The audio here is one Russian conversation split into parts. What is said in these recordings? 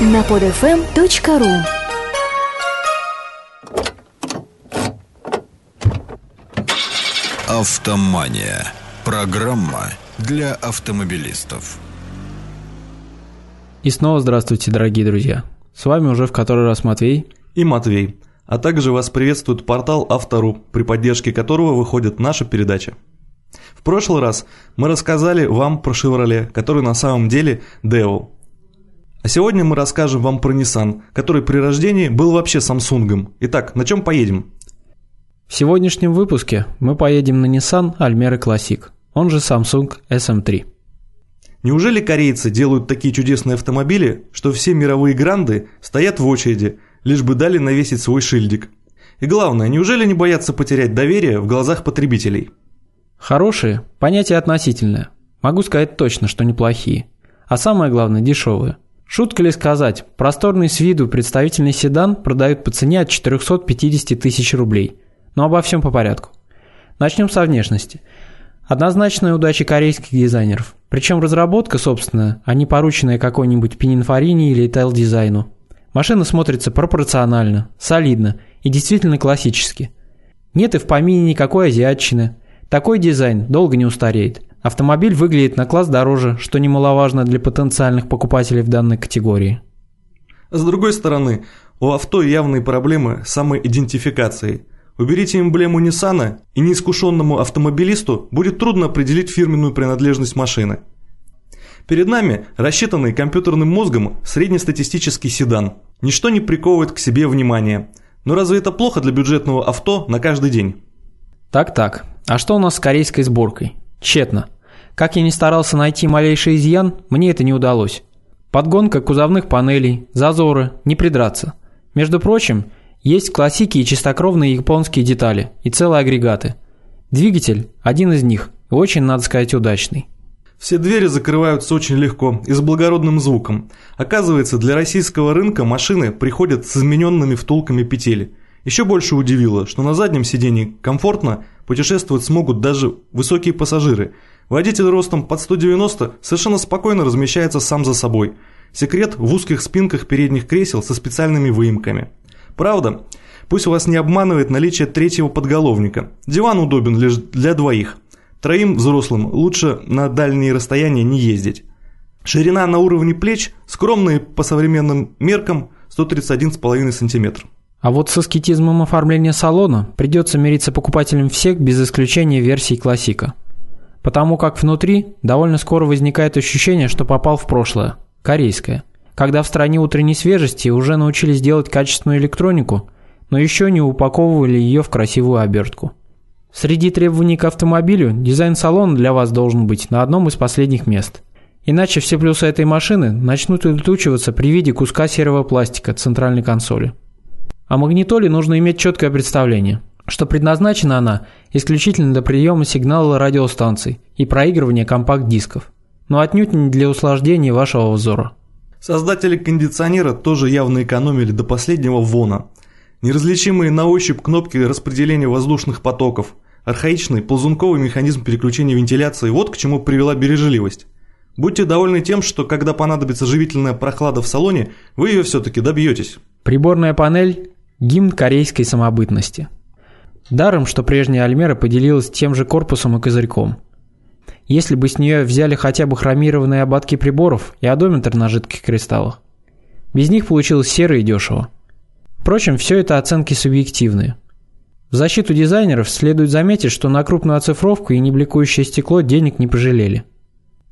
на podfm.ru Автомания. Программа для автомобилистов. И снова здравствуйте, дорогие друзья. С вами уже в который раз Матвей. и Матвей. А также вас приветствует портал Автору, при поддержке которого выходит наша передача. В прошлый раз мы рассказали вам про Chevrolet, который на самом деле Devil. А сегодня мы расскажем вам про Nissan, который при рождении был вообще Samsung. Итак, на чем поедем? В сегодняшнем выпуске мы поедем на Nissan Almera Classic, он же Samsung SM3. Неужели корейцы делают такие чудесные автомобили, что все мировые гранды стоят в очереди, лишь бы дали навесить свой шильдик? И главное, неужели не боятся потерять доверие в глазах потребителей? Хорошие – понятие относительное. Могу сказать точно, что неплохие. А самое главное – дешевые. Шутка ли сказать, просторный с виду представительный седан продают по цене от 450 тысяч рублей. Но обо всем по порядку. Начнем со внешности. Однозначная удача корейских дизайнеров. Причем разработка, собственно, а не порученная какой-нибудь Пининфорине или Tel дизайну. Машина смотрится пропорционально, солидно и действительно классически. Нет и в помине никакой азиатчины. Такой дизайн долго не устареет. Автомобиль выглядит на класс дороже, что немаловажно для потенциальных покупателей в данной категории. С другой стороны, у авто явные проблемы с самоидентификацией. Уберите эмблему Nissan, и неискушенному автомобилисту будет трудно определить фирменную принадлежность машины. Перед нами рассчитанный компьютерным мозгом среднестатистический седан. Ничто не приковывает к себе внимания. Но разве это плохо для бюджетного авто на каждый день? Так-так, а что у нас с корейской сборкой? Тщетно. Как я не старался найти малейший изъян, мне это не удалось. Подгонка кузовных панелей, зазоры, не придраться. Между прочим, есть классики и чистокровные японские детали, и целые агрегаты. Двигатель – один из них, и очень, надо сказать, удачный. Все двери закрываются очень легко и с благородным звуком. Оказывается, для российского рынка машины приходят с измененными втулками петель. Еще больше удивило, что на заднем сидении комфортно путешествовать смогут даже высокие пассажиры. Водитель ростом под 190 совершенно спокойно размещается сам за собой. Секрет в узких спинках передних кресел со специальными выемками. Правда, пусть вас не обманывает наличие третьего подголовника. Диван удобен лишь для двоих. Троим взрослым лучше на дальние расстояния не ездить. Ширина на уровне плеч скромные по современным меркам 131,5 см. А вот с аскетизмом оформления салона придется мириться покупателям всех без исключения версий классика. Потому как внутри довольно скоро возникает ощущение, что попал в прошлое, корейское. Когда в стране утренней свежести уже научились делать качественную электронику, но еще не упаковывали ее в красивую обертку. Среди требований к автомобилю дизайн салона для вас должен быть на одном из последних мест. Иначе все плюсы этой машины начнут улетучиваться при виде куска серого пластика центральной консоли. О магнитоле нужно иметь четкое представление, что предназначена она исключительно для приема сигнала радиостанций и проигрывания компакт-дисков, но отнюдь не для услаждения вашего взора. Создатели кондиционера тоже явно экономили до последнего вона. Неразличимые на ощупь кнопки распределения воздушных потоков, архаичный ползунковый механизм переключения вентиляции – вот к чему привела бережливость. Будьте довольны тем, что когда понадобится живительная прохлада в салоне, вы ее все-таки добьетесь. Приборная панель – гимн корейской самобытности. Даром, что прежняя Альмера поделилась тем же корпусом и козырьком. Если бы с нее взяли хотя бы хромированные ободки приборов и одометр на жидких кристаллах. Без них получилось серо и дешево. Впрочем, все это оценки субъективные. В защиту дизайнеров следует заметить, что на крупную оцифровку и небликующее стекло денег не пожалели.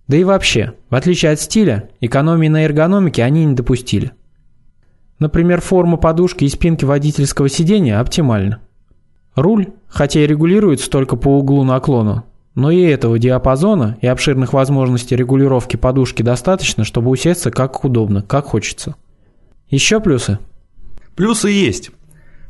Да и вообще, в отличие от стиля, экономии на эргономике они не допустили. Например, форма подушки и спинки водительского сидения оптимальна. Руль, хотя и регулируется только по углу наклона, но и этого диапазона и обширных возможностей регулировки подушки достаточно, чтобы усесться как удобно, как хочется. Еще плюсы? Плюсы есть.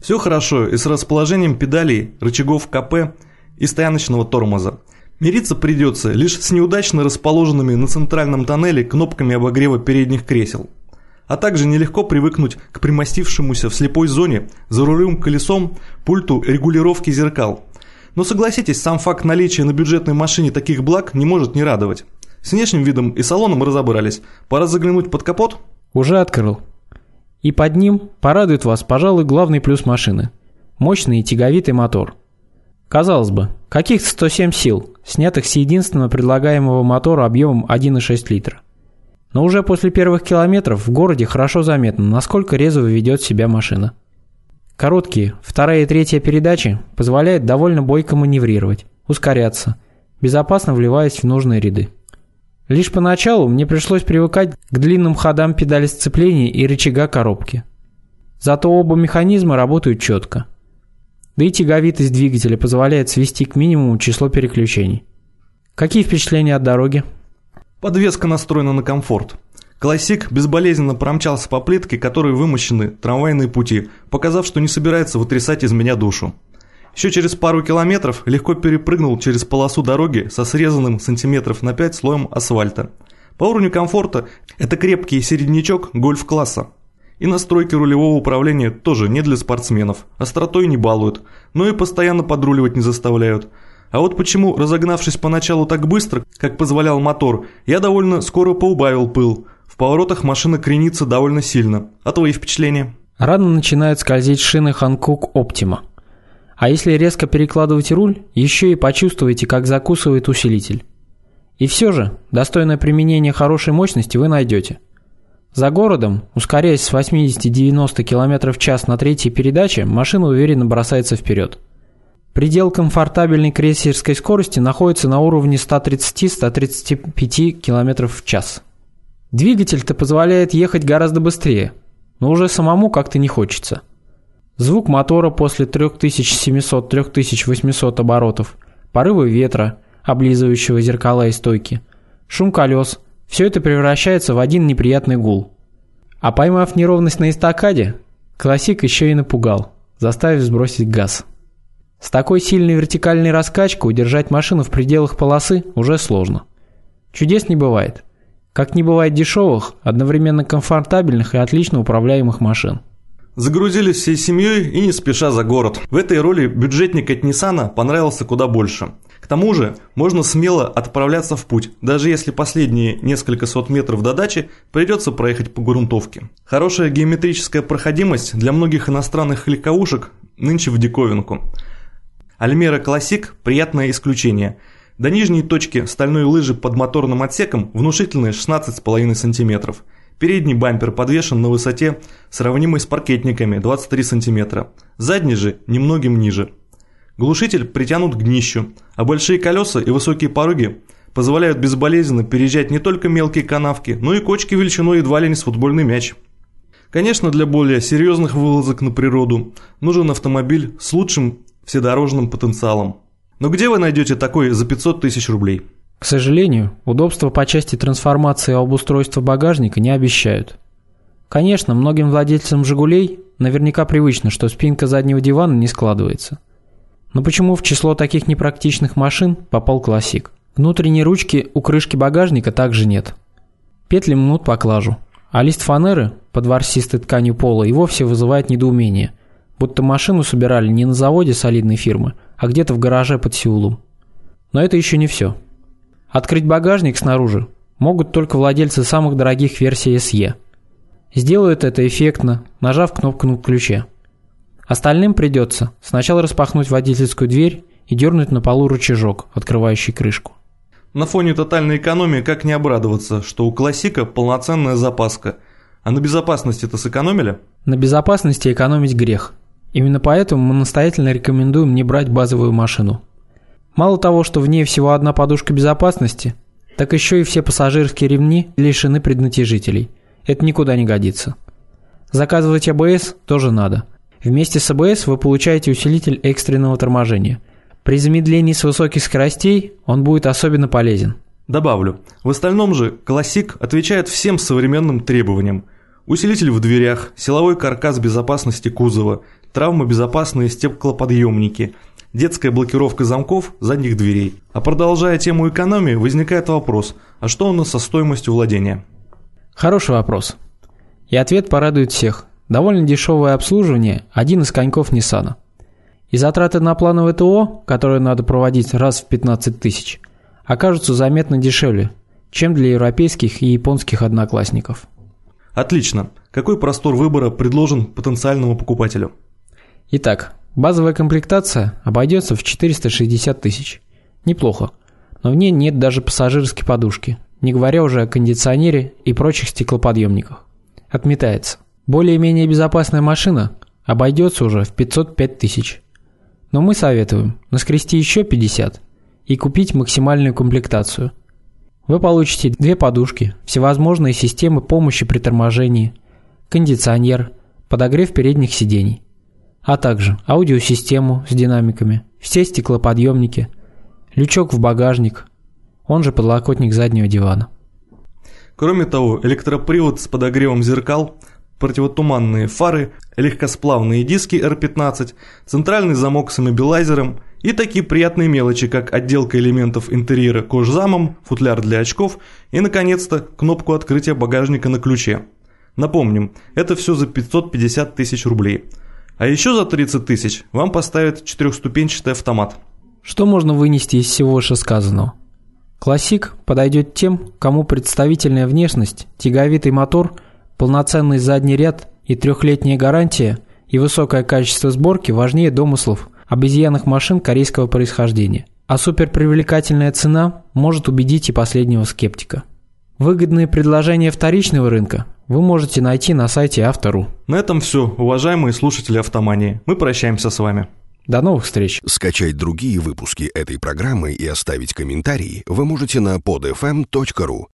Все хорошо и с расположением педалей, рычагов КП и стояночного тормоза. Мириться придется лишь с неудачно расположенными на центральном тоннеле кнопками обогрева передних кресел. А также нелегко привыкнуть к примостившемуся в слепой зоне за рулевым колесом пульту регулировки зеркал. Но согласитесь, сам факт наличия на бюджетной машине таких благ не может не радовать. С внешним видом и салоном разобрались. Пора заглянуть под капот? Уже открыл. И под ним порадует вас, пожалуй, главный плюс машины – мощный и тяговитый мотор. Казалось бы, каких-то 107 сил, снятых с единственного предлагаемого мотора объемом 1,6 литра. Но уже после первых километров в городе хорошо заметно, насколько резво ведет себя машина. Короткие, вторая и третья передачи позволяют довольно бойко маневрировать, ускоряться, безопасно вливаясь в нужные ряды. Лишь поначалу мне пришлось привыкать к длинным ходам педали сцепления и рычага коробки. Зато оба механизма работают четко. Да и тяговитость двигателя позволяет свести к минимуму число переключений. Какие впечатления от дороги? Подвеска настроена на комфорт. Классик безболезненно промчался по плитке, которой вымощены трамвайные пути, показав, что не собирается вытрясать из меня душу. Еще через пару километров легко перепрыгнул через полосу дороги со срезанным сантиметров на 5 слоем асфальта. По уровню комфорта это крепкий середнячок гольф-класса. И настройки рулевого управления тоже не для спортсменов, остротой не балуют, но и постоянно подруливать не заставляют. А вот почему, разогнавшись поначалу так быстро, как позволял мотор, я довольно скоро поубавил пыл – в поворотах машина кренится довольно сильно. А твои впечатления? Рано начинают скользить шины Hankook Optima. А если резко перекладывать руль, еще и почувствуете, как закусывает усилитель. И все же, достойное применение хорошей мощности вы найдете. За городом, ускоряясь с 80-90 км в час на третьей передаче, машина уверенно бросается вперед. Предел комфортабельной крейсерской скорости находится на уровне 130-135 км в час. Двигатель-то позволяет ехать гораздо быстрее, но уже самому как-то не хочется. Звук мотора после 3700-3800 оборотов, порывы ветра, облизывающего зеркала и стойки, шум колес – все это превращается в один неприятный гул. А поймав неровность на эстакаде, классик еще и напугал, заставив сбросить газ. С такой сильной вертикальной раскачкой удержать машину в пределах полосы уже сложно. Чудес не бывает. Как не бывает дешевых, одновременно комфортабельных и отлично управляемых машин. Загрузились всей семьей и не спеша за город. В этой роли бюджетник от Nissan понравился куда больше. К тому же, можно смело отправляться в путь, даже если последние несколько сот метров до дачи придется проехать по грунтовке. Хорошая геометрическая проходимость для многих иностранных легковушек нынче в диковинку. Альмера Классик – приятное исключение – до нижней точки стальной лыжи под моторным отсеком внушительные 16,5 см. Передний бампер подвешен на высоте, сравнимой с паркетниками 23 см. Задний же немногим ниже. Глушитель притянут к днищу, а большие колеса и высокие пороги позволяют безболезненно переезжать не только мелкие канавки, но и кочки величиной едва ли не с футбольный мяч. Конечно, для более серьезных вылазок на природу нужен автомобиль с лучшим вседорожным потенциалом. Но где вы найдете такой за 500 тысяч рублей? К сожалению, удобства по части трансформации обустройства багажника не обещают. Конечно, многим владельцам «Жигулей» наверняка привычно, что спинка заднего дивана не складывается. Но почему в число таких непрактичных машин попал «Классик»? Внутренней ручки у крышки багажника также нет. Петли мнут поклажу, а лист фанеры под ворсистой тканью пола и вовсе вызывает недоумение, будто машину собирали не на заводе солидной фирмы, а где-то в гараже под Сеулом. Но это еще не все. Открыть багажник снаружи могут только владельцы самых дорогих версий SE. Сделают это эффектно, нажав кнопку на ключе. Остальным придется сначала распахнуть водительскую дверь и дернуть на полу рычажок, открывающий крышку. На фоне тотальной экономии как не обрадоваться, что у классика полноценная запаска. А на безопасности-то сэкономили? На безопасности экономить грех. Именно поэтому мы настоятельно рекомендуем не брать базовую машину. Мало того, что в ней всего одна подушка безопасности, так еще и все пассажирские ремни лишены преднатяжителей. Это никуда не годится. Заказывать АБС тоже надо. Вместе с АБС вы получаете усилитель экстренного торможения. При замедлении с высоких скоростей он будет особенно полезен. Добавлю, в остальном же Classic отвечает всем современным требованиям. Усилитель в дверях, силовой каркас безопасности кузова – травмобезопасные стеклоподъемники, детская блокировка замков задних дверей. А продолжая тему экономии, возникает вопрос, а что у нас со стоимостью владения? Хороший вопрос. И ответ порадует всех. Довольно дешевое обслуживание – один из коньков Ниссана. И затраты на плановое ТО, которые надо проводить раз в 15 тысяч, окажутся заметно дешевле, чем для европейских и японских одноклассников. Отлично. Какой простор выбора предложен потенциальному покупателю? Итак, базовая комплектация обойдется в 460 тысяч. Неплохо. Но в ней нет даже пассажирской подушки, не говоря уже о кондиционере и прочих стеклоподъемниках. Отметается. Более-менее безопасная машина обойдется уже в 505 тысяч. Но мы советуем наскрести еще 50 и купить максимальную комплектацию. Вы получите две подушки, всевозможные системы помощи при торможении, кондиционер, подогрев передних сидений, а также аудиосистему с динамиками, все стеклоподъемники, лючок в багажник, он же подлокотник заднего дивана. Кроме того, электропривод с подогревом зеркал, противотуманные фары, легкосплавные диски R15, центральный замок с иммобилайзером и такие приятные мелочи, как отделка элементов интерьера кожзамом, футляр для очков и, наконец-то, кнопку открытия багажника на ключе. Напомним, это все за 550 тысяч рублей. А еще за 30 тысяч вам поставят четырехступенчатый автомат. Что можно вынести из всего вышесказанного? Классик подойдет тем, кому представительная внешность, тяговитый мотор, полноценный задний ряд и трехлетняя гарантия и высокое качество сборки важнее домыслов обезьянных машин корейского происхождения. А суперпривлекательная цена может убедить и последнего скептика. Выгодные предложения вторичного рынка вы можете найти на сайте Автору. На этом все, уважаемые слушатели «Автомании». Мы прощаемся с вами. До новых встреч! Скачать другие выпуски этой программы и оставить комментарии вы можете на podfm.ru.